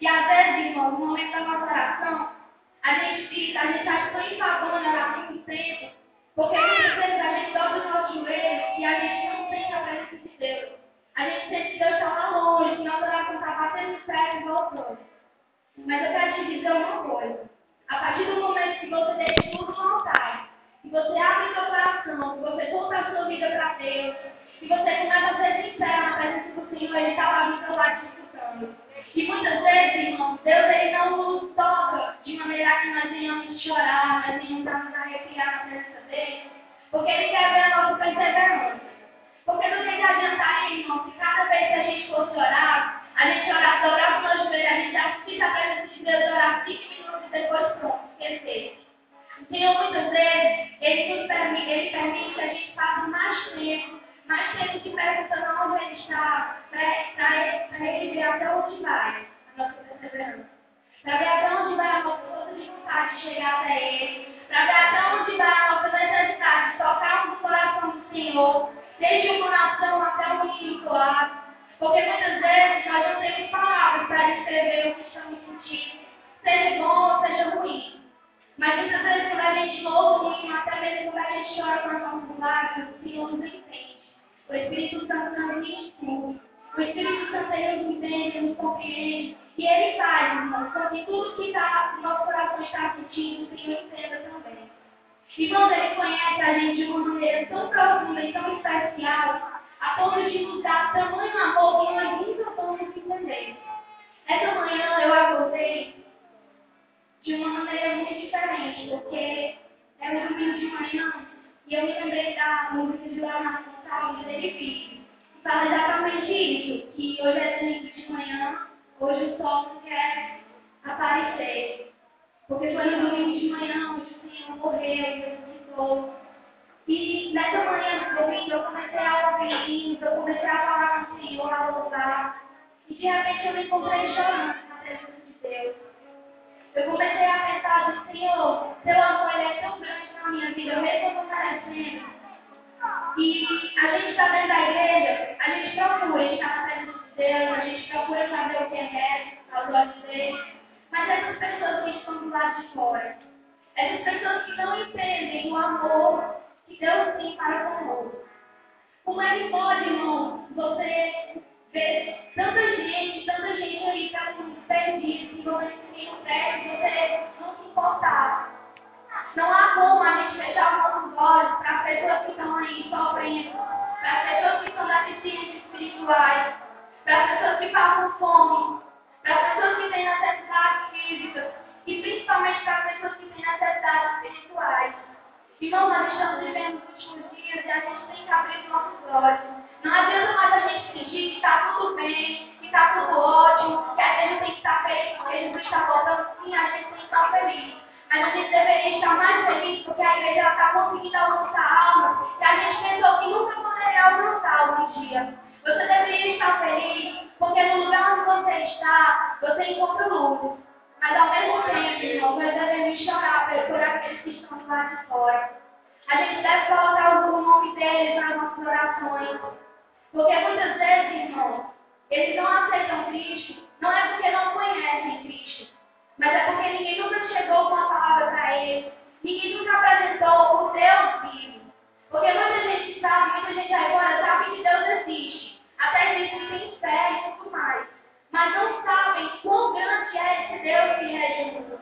E às vezes, irmão, no momento da nossa oração, a gente fica, a gente acha tão enfadonho orar muito tempo, porque muitas vezes a gente dobra os nossos joelhos e a gente não sente a presença de Deus. A gente sente que Deus está lá longe, que nossa oração está batendo no pé e voltando. Mas eu quero te dizer uma coisa. A partir do momento que você deixa tudo no que você abre seu coração, que você volta a sua vida para Deus, que você começa a ser sincero na presença do Senhor, Ele está lá do seu lado. E muitas vezes, irmãos, Deus ele não nos toca de maneira que nós venhamos chorar, nós venhamos arrepiar na presença dele, porque Ele quer ver a nossa perseverança. Porque não tem que adiantar, irmão, que cada vez que a gente fosse orar, a gente orar, dobrar os nossos joelhos, a gente assiste a presença de Deus orar cinco minutos e depois pronto, esquecer. O Senhor, muitas vezes, Ele nos permite, Ele permite que a gente passe mais tempo, mais tempo se perguntando onde Ele está, para vai a nossa perseverança. Para ver até onde vai a nossa força de chegar até Ele. Para ver até onde vai a nossa necessidade de tocar no coração do Senhor, desde o coração até o íntimo lado. Porque muitas vezes nós não temos palavras para descrever o que estamos sentindo, seja bom ou seja ruim. Mas muitas vezes quando a gente ouve o ruim, até mesmo quando a gente chora com as nossas lágrimas, o Senhor nos entende. O Espírito Santo não nos escuta. O Espírito Santo ele nos entende, nos compreende. E ele faz, irmãos, com que tudo que tá, o nosso coração está sentindo, o Senhor entenda também. E quando ele conhece a gente de uma maneira tão profunda e tão especial, a ponto de nos dar tamanho amor que nós nunca vamos entender. Essa manhã eu acordei de uma maneira muito diferente, porque era um domingo de manhã e eu me lembrei da música de na saúde dele vive. Fala exatamente isso, que hoje é domingo de manhã, hoje o sol não quer aparecer. Porque foi no domingo de manhã onde o Senhor morreu, ressuscitou. E nessa manhã do domingo eu comecei a ouvir eu comecei a falar com o Senhor, a louvar. E de repente eu me encontrei chorando na presença de Deus. Eu comecei a pensar do Senhor, seu amor é tão grande na minha vida, mesmo eu não merecendo. E a gente está dentro da igreja, a gente procura na presença de Deus, a gente procura saber o que é ao lado dele. Mas essas pessoas que estão do lado de fora, essas pessoas que não entendem o amor que Deus tem para conosco. Como é que pode, irmão, você ver tanta gente, tanta gente aí tá perdido, que você um prédio, você não se importar. Não há como a gente fechar os nossos olhos para as pessoas que estão aí sofrendo, para as pessoas que estão deficientes espirituais, para as pessoas que passam fome, para as pessoas que têm necessidades físicas e principalmente para as pessoas que têm necessidades espirituais. Irmão, nós estamos vivendo os últimos dias e a gente tem que abrir os nossos olhos. Não adianta mais a gente fingir que está tudo bem, que está tudo ótimo, que a gente tem que estar feliz, porque Jesus está voltando sim, a gente tem que estar feliz. Mas a gente deveria estar mais feliz porque a igreja está conseguindo alcançar alma que a gente pensou que nunca poderia alcançar algum dia. Você deveria estar feliz porque no lugar onde você está, você encontra luz. Mas ao mesmo tempo, irmão, nós devemos chorar por aqueles que estão lá de fora. A gente deve colocar o nome deles nas nossas orações. Porque muitas vezes, irmão, eles não aceitam Cristo, não é porque não conhecem mas é porque ninguém nunca chegou com a palavra para eles. Ninguém nunca apresentou o Deus vivo. Porque muita gente sabe, muita gente agora sabe que Deus existe. Até existe tem fé e tudo mais. Mas não sabem quão grande é esse Deus que é Jesus.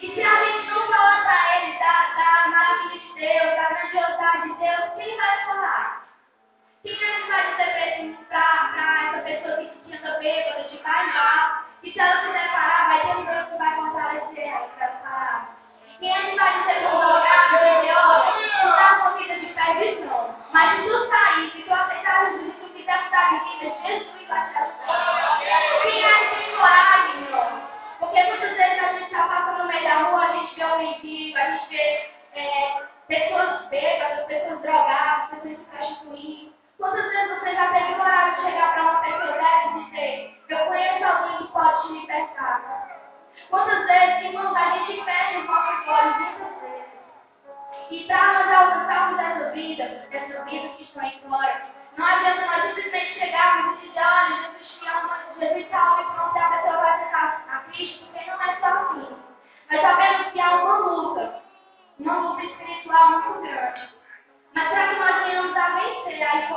E se a gente não falar para ele da, da maravilha de Deus, da grandiosidade de Deus, quem vai falar? Quem é que vai dizer para essa pessoa que se tinha bêbada de vai lá? E se ela quiser parar, vai ter um Deus que vai fortalecer ela para parar. Quem é vai dizer para o lugar tu está com vida de pé de. Mas se tu sair, se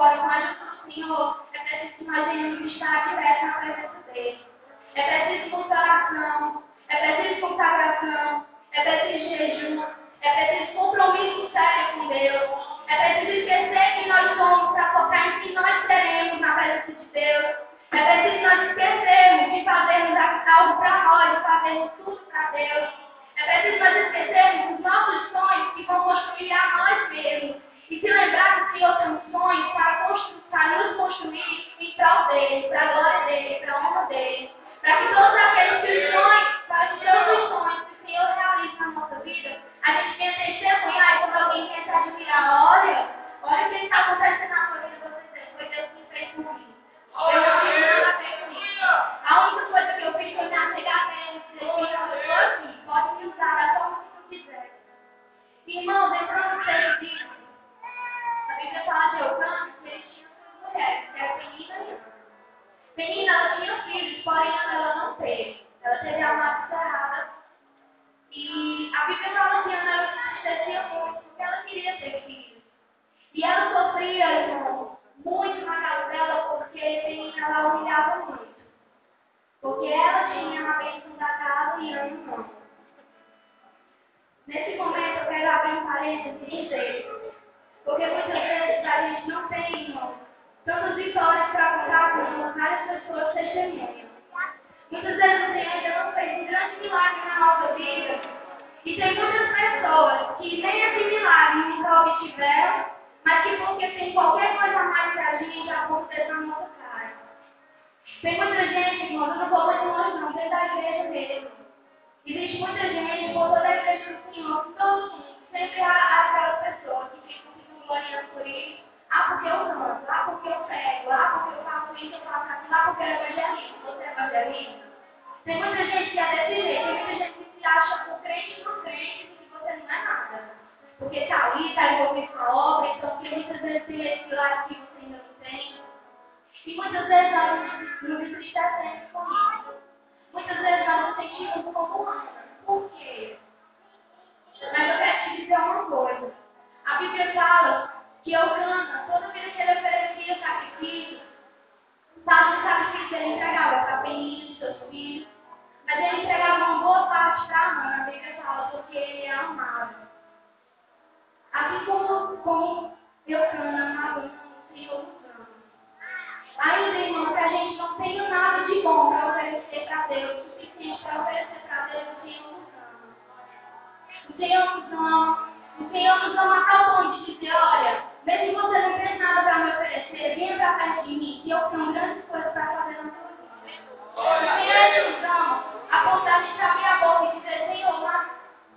vencer aí fora com a ajuda do Senhor, é preciso que nós venhamos estar na presença dele. É preciso oração, é preciso consagração, é preciso jejum, é preciso compromisso sério com Deus. É preciso esquecer quem nós somos para focar em que nós seremos na presença de Deus. É preciso nós esquecermos de fazermos algo para nós, de fazermos tudo para Deus. É preciso nós esquecermos os nossos sonhos que vão construir a nós mesmos. E se lembrar que o Senhor tem um sonho para, para nos construir em prol dele, para a glória dele, para a honra dele. Para que todos aqueles que sonham, para que todos os sonhos Porque ela tinha a bênção da casa e Ana não. Nesse momento eu quero abrir um parênteses e dizer, porque muitas vezes a gente não tem, irmão, tantas vitórias para contar com várias pessoas testemunham. Muitas vezes o Senhor ainda não fez um grande milagre na nossa vida. E tem muitas pessoas que nem esse milagre nunca obtiveram, mas que porque tem qualquer coisa mais que a gente já aconteceu na nossa cara. Tem muita gente, irmão, eu não vou muito longe não, dentro da igreja mesmo. Existe muita gente, por toda a igreja do Senhor, todo mundo, sempre há aquelas pessoas que ficam se gloriando por isso. Ah, porque eu canto, ah, porque eu prego, ah, porque eu faço isso, eu faço aquilo, ah, porque eu evangelista, você é evangelista. Tem muita gente que é desse jeito, tem muita gente que se acha por crente por crente que você não é nada. Porque está ali, está envolvido com a obra, então porque muitas vezes tem esse lado que você ainda não tem. E muitas vezes nós nos entristecemos com isso. Muitas vezes nós nos sentimos como humanos. Por quê? Mas eu quero te dizer uma coisa. A Bíblia fala que Eucana, toda vez que ele oferecia sacrifício, parte do sacrifício ele entregava Penina, seus filhos, mas ele entregava uma boa parte para Ana, a Bíblia fala, porque ele é amado. Assim como, como Eucana amava o Senhor. Ainda, irmão, que a gente não tenha nada de bom para oferecer para Deus, o suficiente para oferecer para Deus, o Senhor nos ama. O Senhor nos ama. O Senhor nos ama a tal ponto de dizer, olha, mesmo que você não tenha nada para me oferecer, venha para perto de mim, que eu tenho grandes coisas para fazer na sua vida. O Senhor nos ama a ponto de gente abrir a boca e dizer, Senhor, mas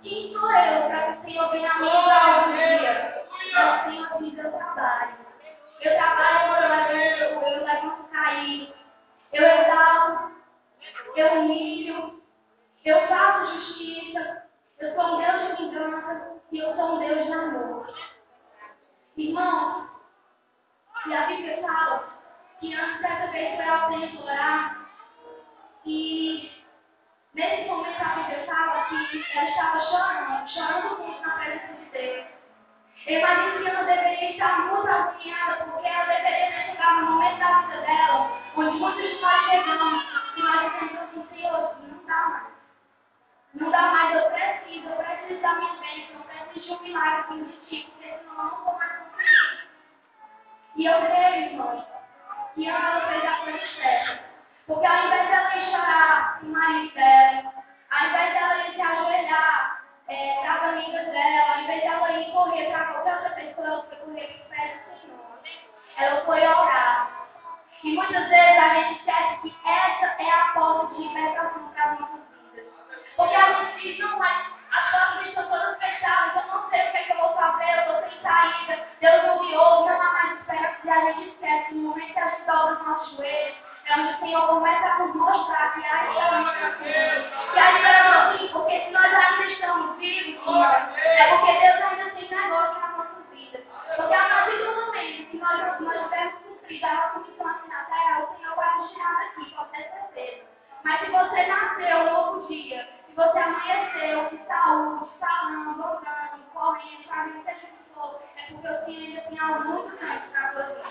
quem sou eu para que o Senhor venha a mim algum dia? Então, Senhor, diz, eu trabalho. Eu trabalho quando eu levanto, eu levanto cair. Eu exalto, eu humilho, eu faço justiça. Eu sou um Deus de vingança e eu sou um Deus de amor. Irmão, e a Bíblia fala que antes dessa vez foi ao templo orar e nesse momento a Bíblia fala que ela estava chorando, chorando muito na presença de Deus. Eu imagino que ela deveria estar muito alinhada, porque ela deveria chegar no momento da vida dela, onde muitos de nós chegamos e nós dizemos assim, Senhor, não dá mais. Não dá mais, eu preciso, eu preciso da minha bênção, eu preciso de um milagre assim de ti, porque senão eu não vou mais conseguir. E eu creio, irmãos, que Ana fez a coisa certa. Porque ao invés dela chorar situação na terra, o Senhor vai nos aqui, com certeza. Mas se você nasceu um novo dia, se você amanheceu de saúde, falando, orando, correndo, fazendo o que a gente for, é porque o Senhor ainda tem algo muito grande para você.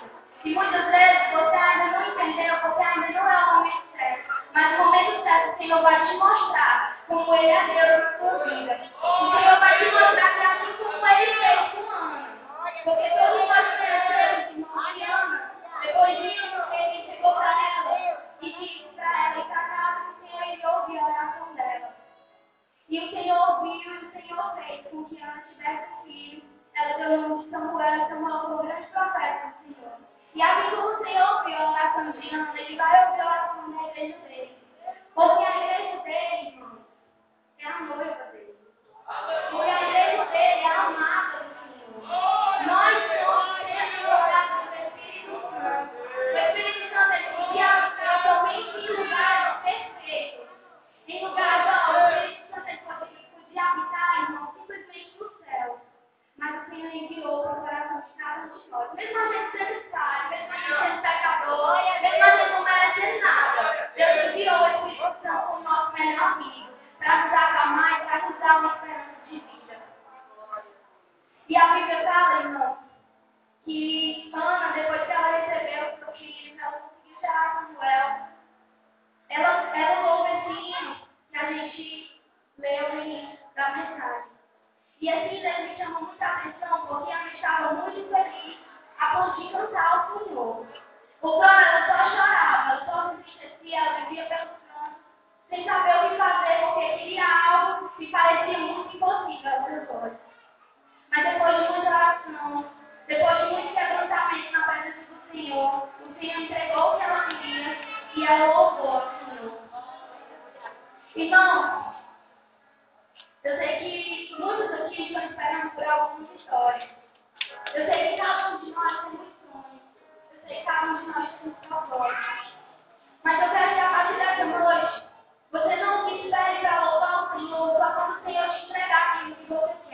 E muitas vezes você ainda não entendeu, você ainda não é o momento certo. Mas o momento certo, o Senhor vai te mostrar como Ele é Deus na sua vida. O Senhor vai te mostrar que é assim como Ele fez com Ana. Porque todo mundo tem Deus, Senhor e Ana. Depois ele chegou para ela e disse para ela ir para casa do Senhor ouviu a oração dela. E o Senhor ouviu e o Senhor fez com que ela tivesse um filho. Ela deu o nome de Samuel e Samuel foi o grande profeta do Senhor. E assim como o Senhor ouviu a oração de Ana, ele vai ouvir a oração da igreja. Porque a igreja dele, irmão, é a noiva dele. Porque a igreja dele é a amada do Senhor. Nós somos temporadas do Espírito Santo. O Espírito Santo ele guia somente em lugares perfeitos. Em lugares, ó, o Espírito Santo ele podia, podia habitar, irmão, simplesmente no céu. Mas o Senhor enviou para o coração de cada um de nós. Mesmo a gente sendo falho, mesmo a gente sendo pecador, mesmo a gente não merecendo nada. Deus enviou o Espírito Santo como nosso melhor amigo. Para nos acalmar e para nos dar uma esperança de vida. E a Bíblia fala, irmão, que Ana, depois que ela recebeu o seu filho, ela conseguiu gerar Samuel, ela, ela ouve esse hino que a gente leu no início da mensagem. E esse hino me chamou muita atenção porque ela estava muito feliz a ponto de cantar ao Senhor. O Ana, ela só chorava, só se entristecia, ela vivia pelo sem saber o que fazer, porque queria algo que parecia muito impossível aos seus olhos. Mas depois de muita oração, depois de muito quebrantamento na presença do Senhor, o Senhor entregou o que ela queria e ela louvou ao Senhor. Irmão, eu sei que muitos aqui estão esperando por algumas histórias. Eu sei que cada um de nós tem um sonho. Eu sei que cada um de nós tem um propósito. Mas eu quero que a partir dessa noite, você não se espere para louvar o Senhor só quando o Senhor te entregar aquilo que você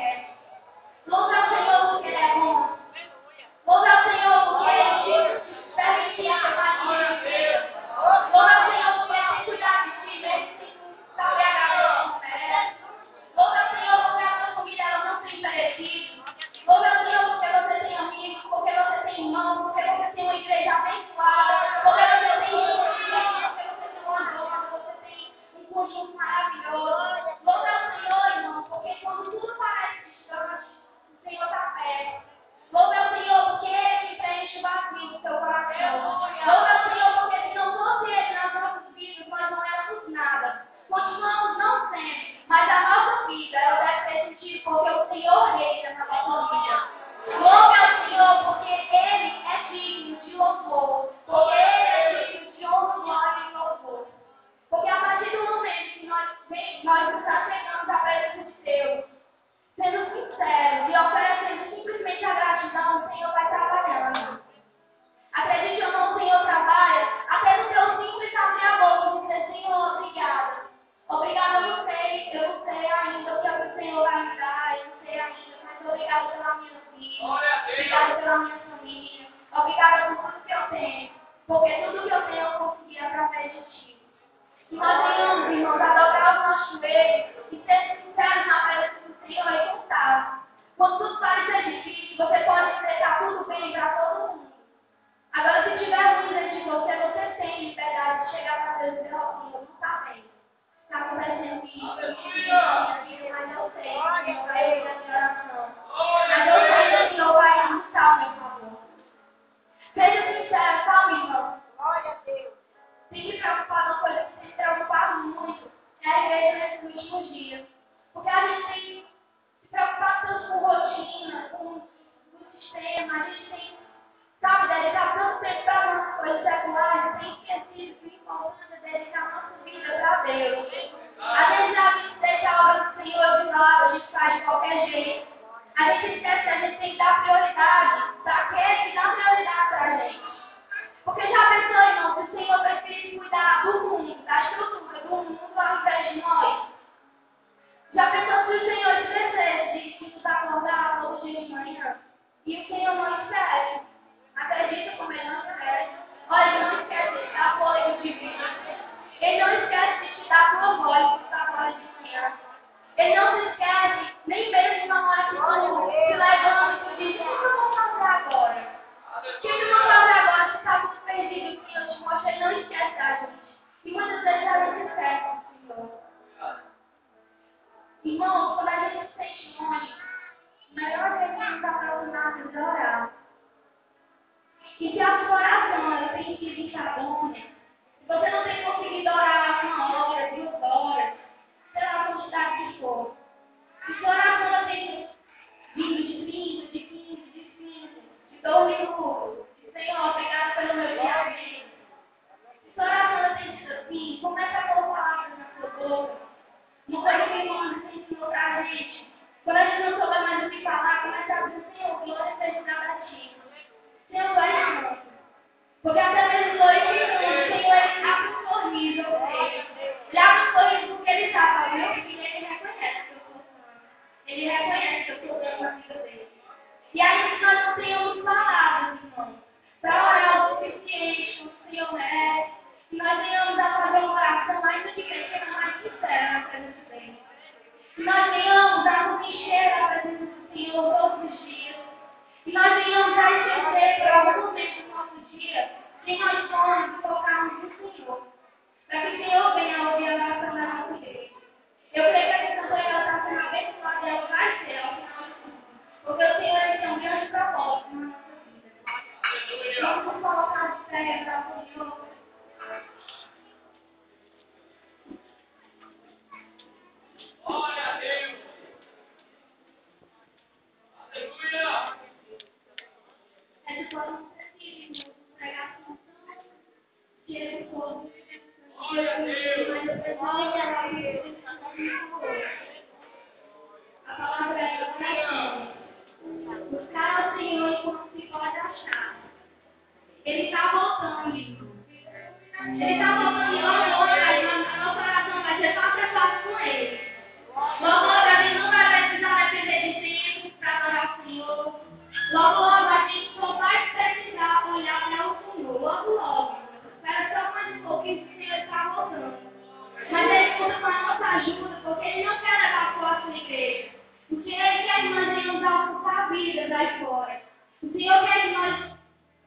vidas aí fora. O Senhor quer que nós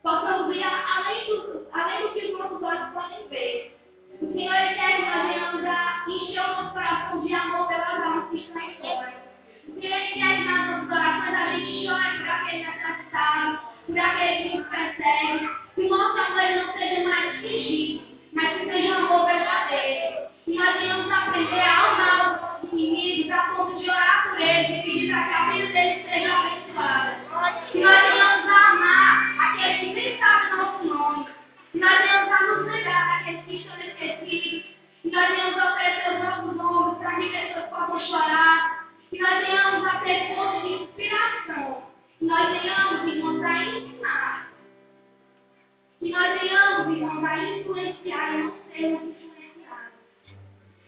possamos ver além do, além do que os nossos olhos podem ver. O Senhor quer que nós venhamos a encher o nosso coração de amor pelas almas que estão aí fora. O Senhor quer que nas nossas orações a gente chore por aquele necessitado, por aquele que nos persegue. Que o nosso amor não seja mais fingido, mas que seja um amor verdadeiro. Que nós venhamos aprender a amar os nossos inimigos a ponto de orar por eles e pedir para que a vida deles seja abençoada. Que nós venhamos a amar aqueles que nem sabem o nosso nome. Que nós venhamos a nos negar daqueles que estão esquecidos. Que nós venhamos a oferecer os nossos nomes para que pessoas possam chorar. Que nós venhamos a ter fonte de inspiração. Que nós venhamos, irmãos, a ensinar. Que nós venhamos, irmãos, a influenciar e não sermos.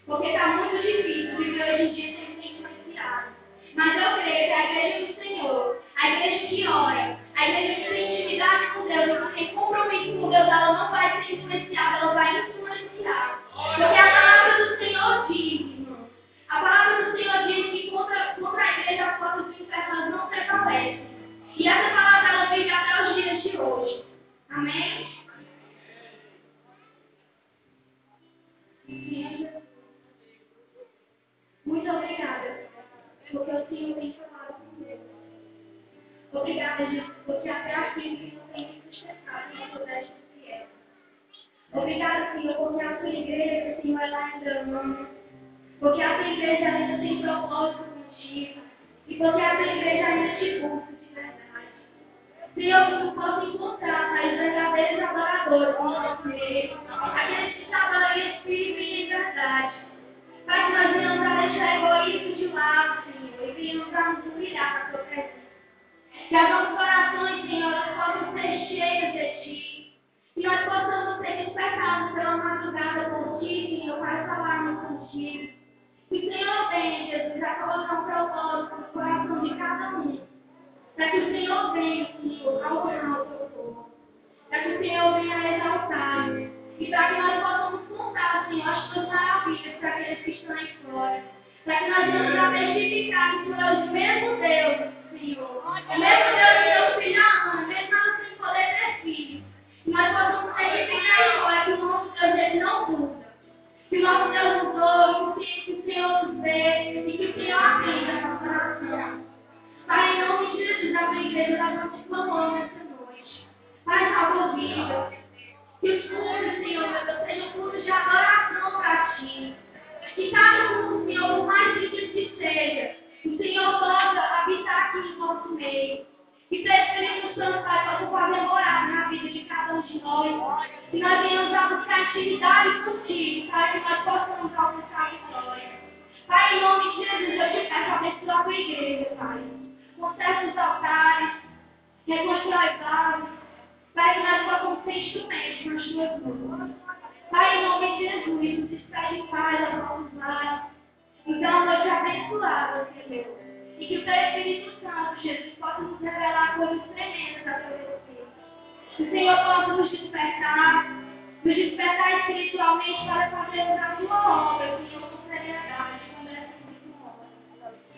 Porque está muito difícil viver hoje em dia sem ser influenciado. Mas eu creio que a igreja do Senhor, a igreja que ora, a igreja que tem intimidade com Deus, ela tem compromisso com Deus, ela não vai ser influenciada, ela vai influenciar. Porque a palavra do Senhor diz, irmão, a palavra do Senhor diz que contra, contra a igreja as portas do inferno não prevalecem. E essa palavra E porque a tua igreja ainda te busca de verdade. Que tu possa encontrar as verdadeiros adoradores nosso meio. Aqueles que te adoram em espírito e em verdade. Para que nós venhamos a deixar egoísmo de lado, Senhor, e venhamos a nos humilhar na tua presença. Que as nossas orações, Senhor, possam ser cheias de Ti. Que nós possamos ser despertados pela madrugada por Ti, Senhor, para falarmos contigo. O Senhor venha, Jesus, a colocar um propósito Para que o Senhor venha, Senhor, a honrar o Teu povo. Para que o Senhor venha a exaltar. E para que nós possamos contar, Senhor, as Tuas maravilhas para aqueles que estão aí fora. Para que nós venhamos a testificar que Tu és o mesmo Deus, Senhor. O mesmo Deus que Deus filho ama, mesmo nós sem poder ter filho. Que nós possamos testificar aí fora que o nosso Deus ele não muda. Que o nosso Deus ouve, que o Senhor nos vê A igreja, nós vamos te clamar nessa noite. Pai, salva vidas. Que os cultos, Senhor, meu Deus, sejam cultos de adoração para ti. Que cada um, Senhor, por mais difícil que seja, o Senhor possa habitar aqui no nosso meio. Que teu Espírito Santo, Pai, possa fazer na vida de cada um de nós. Que nós venhamos a buscar intimidade contigo, Pai, que nós possamos alcançar a vitória. Pai, em nome de Jesus, eu te peço abençoar a tua igreja, Pai. Conserta os altares, reconstrói vasos. Pai, nós possamos ser instrumentos nas tuas mãos. Pai, em nome de Jesus, nos espere em paz aos nossos lares. Então, eu te abençoada, Senhor. E que o teu Espírito Santo, Jesus, possa nos revelar coisas tremendas a teu respeito. Que o Senhor possa nos despertar, nos despertar espiritualmente para fazermos a tua obra, Senhor, com seriedade,